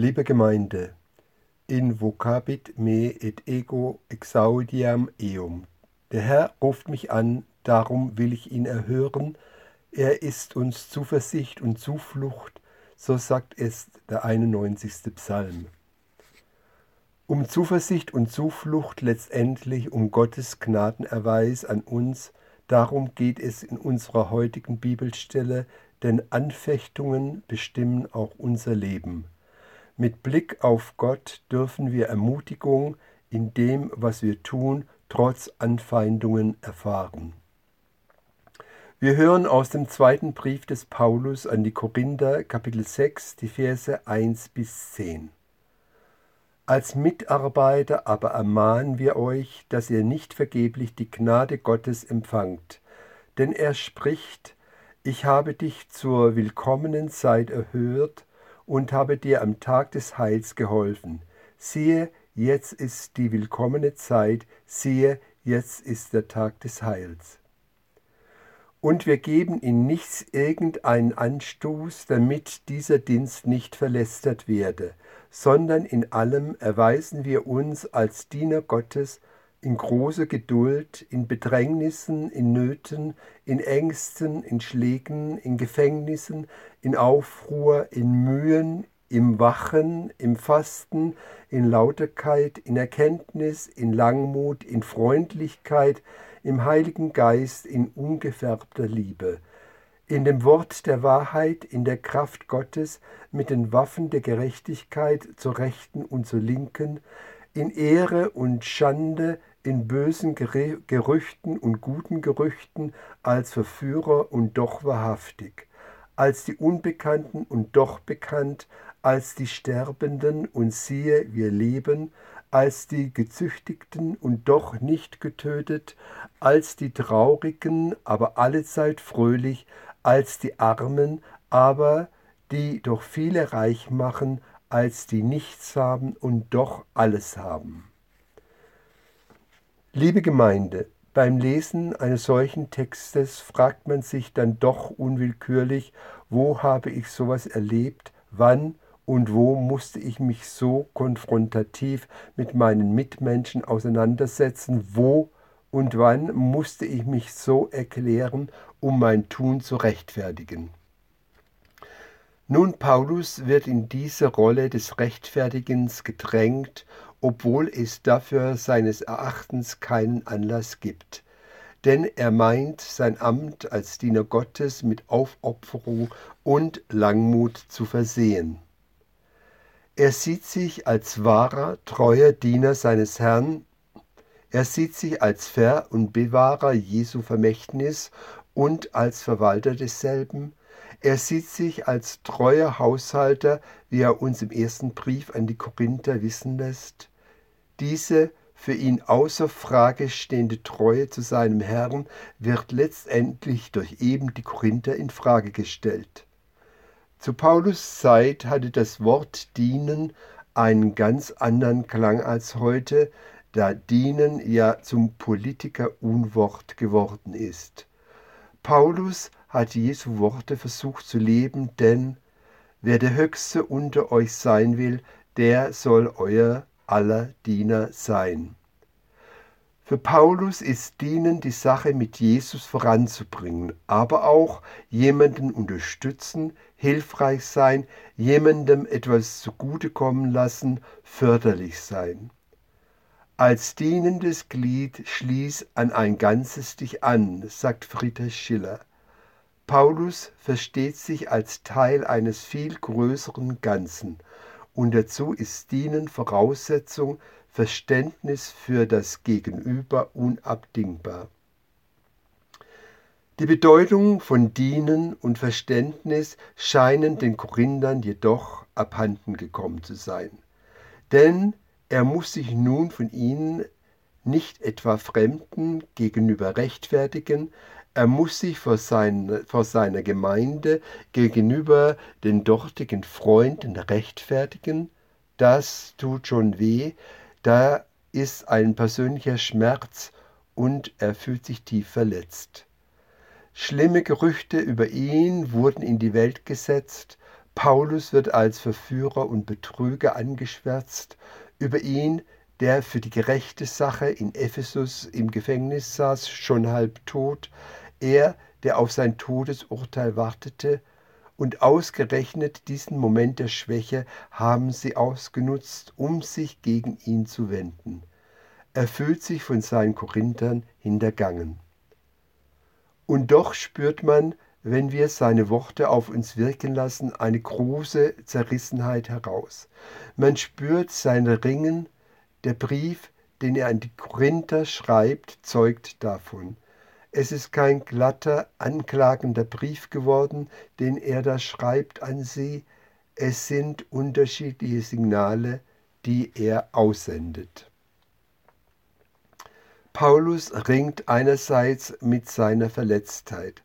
Liebe Gemeinde, invocabit me et ego exaudiam eum. Der Herr ruft mich an, darum will ich ihn erhören. Er ist uns Zuversicht und Zuflucht, so sagt es der 91. Psalm. Um Zuversicht und Zuflucht letztendlich um Gottes Gnadenerweis an uns, darum geht es in unserer heutigen Bibelstelle, denn Anfechtungen bestimmen auch unser Leben. Mit Blick auf Gott dürfen wir Ermutigung in dem, was wir tun, trotz Anfeindungen erfahren. Wir hören aus dem zweiten Brief des Paulus an die Korinther, Kapitel 6, die Verse 1 bis 10. Als Mitarbeiter aber ermahnen wir euch, dass ihr nicht vergeblich die Gnade Gottes empfangt. Denn er spricht, ich habe dich zur willkommenen Zeit erhört und habe dir am Tag des Heils geholfen. Siehe, jetzt ist die willkommene Zeit, siehe, jetzt ist der Tag des Heils. Und wir geben in nichts irgendeinen Anstoß, damit dieser Dienst nicht verlästert werde, sondern in allem erweisen wir uns als Diener Gottes in großer Geduld, in Bedrängnissen, in Nöten, in Ängsten, in Schlägen, in Gefängnissen, in Aufruhr, in Mühen, im Wachen, im Fasten, in Lauterkeit, in Erkenntnis, in Langmut, in Freundlichkeit, im Heiligen Geist, in ungefärbter Liebe, in dem Wort der Wahrheit, in der Kraft Gottes, mit den Waffen der Gerechtigkeit zur Rechten und zur Linken, in Ehre und Schande, in bösen Gerüchten und guten Gerüchten, als Verführer und doch wahrhaftig, als die Unbekannten und doch bekannt, als die Sterbenden und siehe, wir leben, als die Gezüchtigten und doch nicht getötet, als die Traurigen, aber allezeit fröhlich, als die Armen, aber die doch viele reich machen, als die nichts haben und doch alles haben. Liebe Gemeinde, beim Lesen eines solchen Textes fragt man sich dann doch unwillkürlich, wo habe ich sowas erlebt, wann und wo musste ich mich so konfrontativ mit meinen Mitmenschen auseinandersetzen, wo und wann musste ich mich so erklären, um mein Tun zu rechtfertigen. Nun, Paulus wird in diese Rolle des Rechtfertigens gedrängt obwohl es dafür seines Erachtens keinen Anlass gibt. Denn er meint, sein Amt als Diener Gottes mit Aufopferung und Langmut zu versehen. Er sieht sich als wahrer, treuer Diener seines Herrn, er sieht sich als Ver- und Bewahrer Jesu Vermächtnis und als Verwalter desselben, er sieht sich als treuer Haushalter, wie er uns im ersten Brief an die Korinther wissen lässt. Diese für ihn außer Frage stehende Treue zu seinem Herrn wird letztendlich durch eben die Korinther in Frage gestellt. Zu Paulus Zeit hatte das Wort dienen einen ganz anderen Klang als heute, da dienen ja zum Politiker-Unwort geworden ist. Paulus hat Jesu Worte versucht zu leben, denn wer der Höchste unter euch sein will, der soll euer aller Diener sein. Für Paulus ist Dienen die Sache mit Jesus voranzubringen, aber auch jemanden unterstützen, hilfreich sein, jemandem etwas zugutekommen lassen, förderlich sein. Als dienendes Glied schließ an ein Ganzes dich an, sagt Friedrich Schiller. Paulus versteht sich als Teil eines viel größeren Ganzen und dazu ist Dienen Voraussetzung, Verständnis für das Gegenüber unabdingbar. Die Bedeutung von Dienen und Verständnis scheinen den Korinthern jedoch abhanden gekommen zu sein. Denn er muss sich nun von ihnen nicht etwa Fremden gegenüber rechtfertigen, er muss sich vor, sein, vor seiner Gemeinde gegenüber den dortigen Freunden rechtfertigen. Das tut schon weh, da ist ein persönlicher Schmerz und er fühlt sich tief verletzt. Schlimme Gerüchte über ihn wurden in die Welt gesetzt. Paulus wird als Verführer und Betrüger angeschwärzt. Über ihn, der für die gerechte Sache in Ephesus im Gefängnis saß, schon halb tot, er, der auf sein Todesurteil wartete, und ausgerechnet diesen Moment der Schwäche haben sie ausgenutzt, um sich gegen ihn zu wenden. Er fühlt sich von seinen Korinthern hintergangen. Und doch spürt man, wenn wir seine Worte auf uns wirken lassen, eine große Zerrissenheit heraus. Man spürt sein Ringen, der Brief, den er an die Korinther schreibt, zeugt davon. Es ist kein glatter, anklagender Brief geworden, den er da schreibt an sie. Es sind unterschiedliche Signale, die er aussendet. Paulus ringt einerseits mit seiner Verletztheit,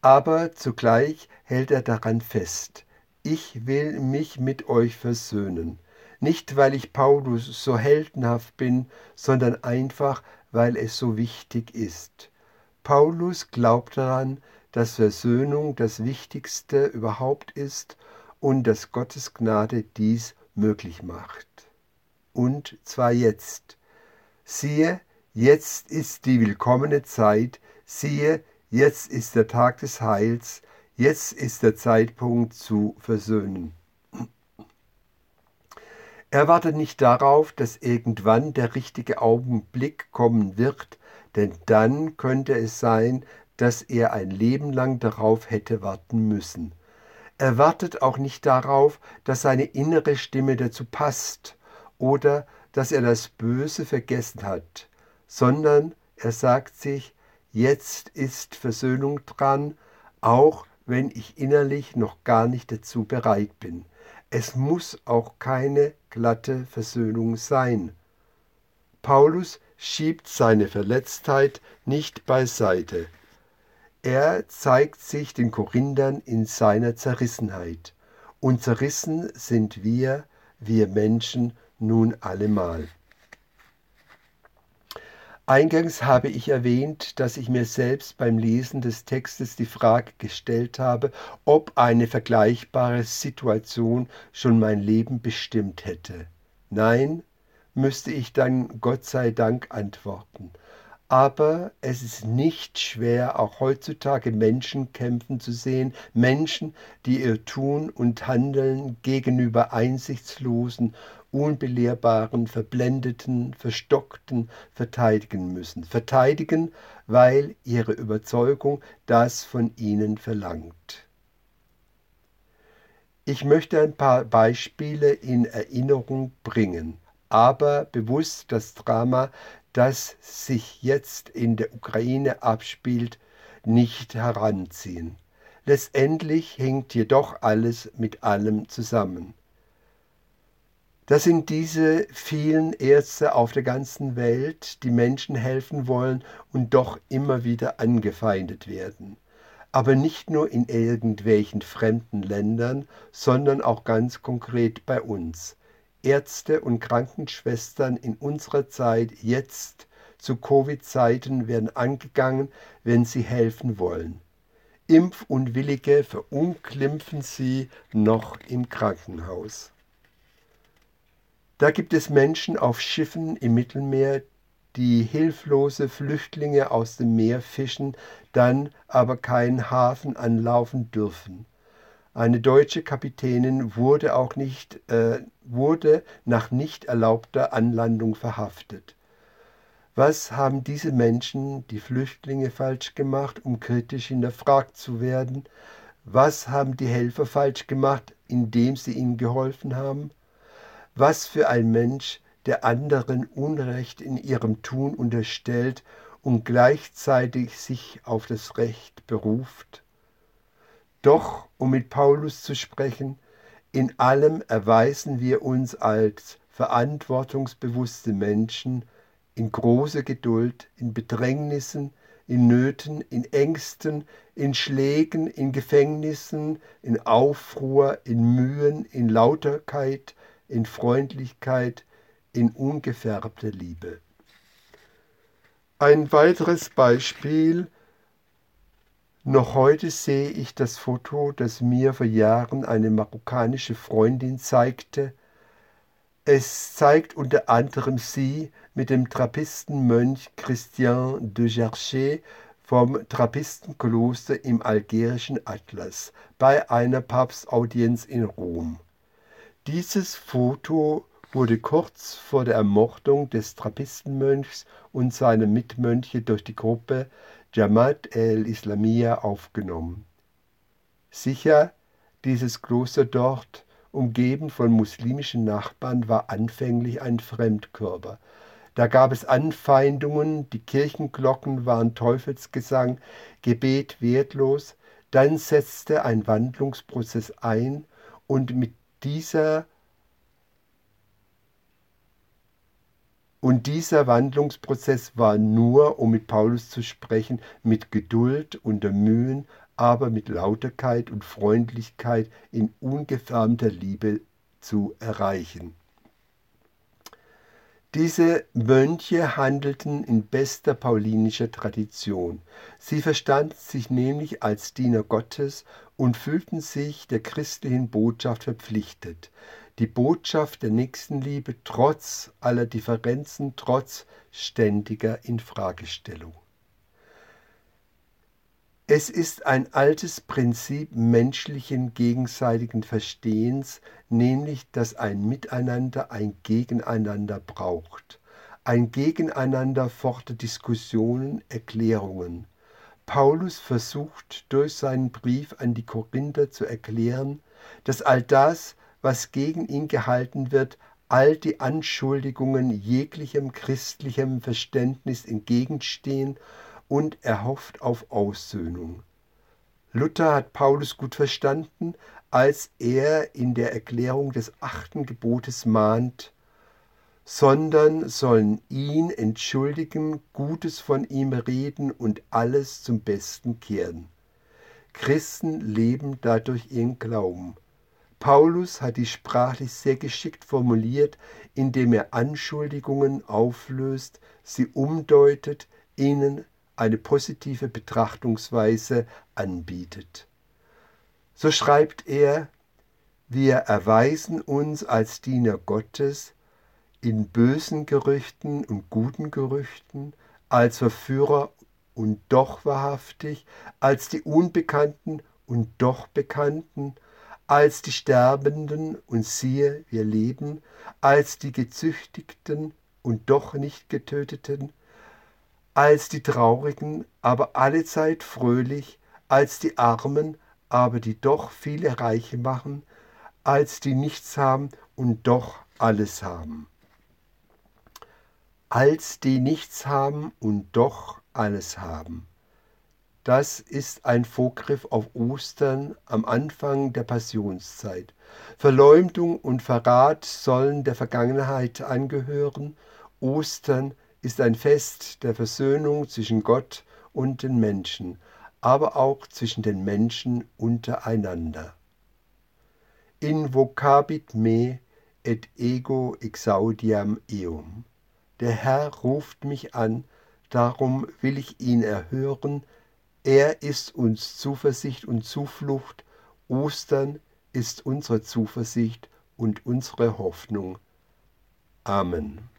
aber zugleich hält er daran fest, ich will mich mit euch versöhnen, nicht weil ich Paulus so heldenhaft bin, sondern einfach, weil es so wichtig ist. Paulus glaubt daran, dass Versöhnung das Wichtigste überhaupt ist und dass Gottes Gnade dies möglich macht. Und zwar jetzt. Siehe, jetzt ist die willkommene Zeit, siehe, jetzt ist der Tag des Heils, jetzt ist der Zeitpunkt zu versöhnen. Er wartet nicht darauf, dass irgendwann der richtige Augenblick kommen wird, denn dann könnte es sein, dass er ein Leben lang darauf hätte warten müssen. Er wartet auch nicht darauf, dass seine innere Stimme dazu passt oder dass er das Böse vergessen hat, sondern er sagt sich, jetzt ist Versöhnung dran, auch wenn ich innerlich noch gar nicht dazu bereit bin. Es muss auch keine glatte Versöhnung sein. Paulus schiebt seine Verletztheit nicht beiseite. Er zeigt sich den Korinthern in seiner Zerrissenheit. Und zerrissen sind wir, wir Menschen, nun allemal. Eingangs habe ich erwähnt, dass ich mir selbst beim Lesen des Textes die Frage gestellt habe, ob eine vergleichbare Situation schon mein Leben bestimmt hätte. Nein, müsste ich dann Gott sei Dank antworten. Aber es ist nicht schwer, auch heutzutage Menschen kämpfen zu sehen, Menschen, die ihr Tun und Handeln gegenüber einsichtslosen, unbelehrbaren, verblendeten, verstockten verteidigen müssen. Verteidigen, weil ihre Überzeugung das von ihnen verlangt. Ich möchte ein paar Beispiele in Erinnerung bringen aber bewusst das Drama, das sich jetzt in der Ukraine abspielt, nicht heranziehen. Letztendlich hängt jedoch alles mit allem zusammen. Das sind diese vielen Ärzte auf der ganzen Welt, die Menschen helfen wollen und doch immer wieder angefeindet werden. Aber nicht nur in irgendwelchen fremden Ländern, sondern auch ganz konkret bei uns. Ärzte und Krankenschwestern in unserer Zeit jetzt zu Covid-Zeiten werden angegangen, wenn sie helfen wollen. Impfunwillige verunglimpfen sie noch im Krankenhaus. Da gibt es Menschen auf Schiffen im Mittelmeer, die hilflose Flüchtlinge aus dem Meer fischen, dann aber keinen Hafen anlaufen dürfen. Eine deutsche Kapitänin wurde auch nicht, äh, wurde nach nicht erlaubter Anlandung verhaftet. Was haben diese Menschen, die Flüchtlinge, falsch gemacht, um kritisch hinterfragt zu werden? Was haben die Helfer falsch gemacht, indem sie ihnen geholfen haben? Was für ein Mensch, der anderen Unrecht in ihrem Tun unterstellt und gleichzeitig sich auf das Recht beruft? Doch, um mit Paulus zu sprechen, in allem erweisen wir uns als verantwortungsbewusste Menschen in großer Geduld, in Bedrängnissen, in Nöten, in Ängsten, in Schlägen, in Gefängnissen, in Aufruhr, in Mühen, in Lauterkeit, in Freundlichkeit, in ungefärbter Liebe. Ein weiteres Beispiel Noch heute sehe ich das Foto, das mir vor Jahren eine marokkanische Freundin zeigte. Es zeigt unter anderem sie mit dem Trappistenmönch Christian de Gerchet vom Trappistenkloster im algerischen Atlas bei einer Papstaudienz in Rom. Dieses Foto wurde kurz vor der Ermordung des Trappistenmönchs und seiner Mitmönche durch die Gruppe Jamaat el-Islamiyya aufgenommen. Sicher, dieses Kloster dort, umgeben von muslimischen Nachbarn, war anfänglich ein Fremdkörper. Da gab es Anfeindungen, die Kirchenglocken waren Teufelsgesang, Gebet wertlos, dann setzte ein Wandlungsprozess ein und mit dieser Und dieser Wandlungsprozess war nur, um mit Paulus zu sprechen, mit Geduld, unter Mühen, aber mit Lauterkeit und Freundlichkeit in ungefärbter Liebe zu erreichen. Diese Mönche handelten in bester paulinischer Tradition. Sie verstanden sich nämlich als Diener Gottes und fühlten sich der christlichen Botschaft verpflichtet die Botschaft der Nächstenliebe trotz aller Differenzen, trotz ständiger Infragestellung. Es ist ein altes Prinzip menschlichen gegenseitigen Verstehens, nämlich dass ein Miteinander ein Gegeneinander braucht. Ein Gegeneinander fordert Diskussionen, Erklärungen. Paulus versucht durch seinen Brief an die Korinther zu erklären, dass all das, was gegen ihn gehalten wird, all die Anschuldigungen jeglichem christlichem Verständnis entgegenstehen und er hofft auf Aussöhnung. Luther hat Paulus gut verstanden, als er in der Erklärung des achten Gebotes mahnt, sondern sollen ihn entschuldigen, Gutes von ihm reden und alles zum Besten kehren. Christen leben dadurch ihren Glauben. Paulus hat die sprachlich sehr geschickt formuliert, indem er Anschuldigungen auflöst, sie umdeutet, ihnen eine positive Betrachtungsweise anbietet. So schreibt er, wir erweisen uns als Diener Gottes in bösen Gerüchten und guten Gerüchten, als Verführer und doch wahrhaftig, als die Unbekannten und doch Bekannten, als die Sterbenden und siehe, wir leben, als die Gezüchtigten und doch nicht Getöteten, als die Traurigen, aber allezeit fröhlich, als die Armen, aber die doch viele Reiche machen, als die nichts haben und doch alles haben. Als die nichts haben und doch alles haben. Das ist ein Vorgriff auf Ostern am Anfang der Passionszeit. Verleumdung und Verrat sollen der Vergangenheit angehören. Ostern ist ein Fest der Versöhnung zwischen Gott und den Menschen, aber auch zwischen den Menschen untereinander. Invocabit me et ego exaudiam eum. Der Herr ruft mich an, darum will ich ihn erhören, er ist uns Zuversicht und Zuflucht. Ostern ist unsere Zuversicht und unsere Hoffnung. Amen.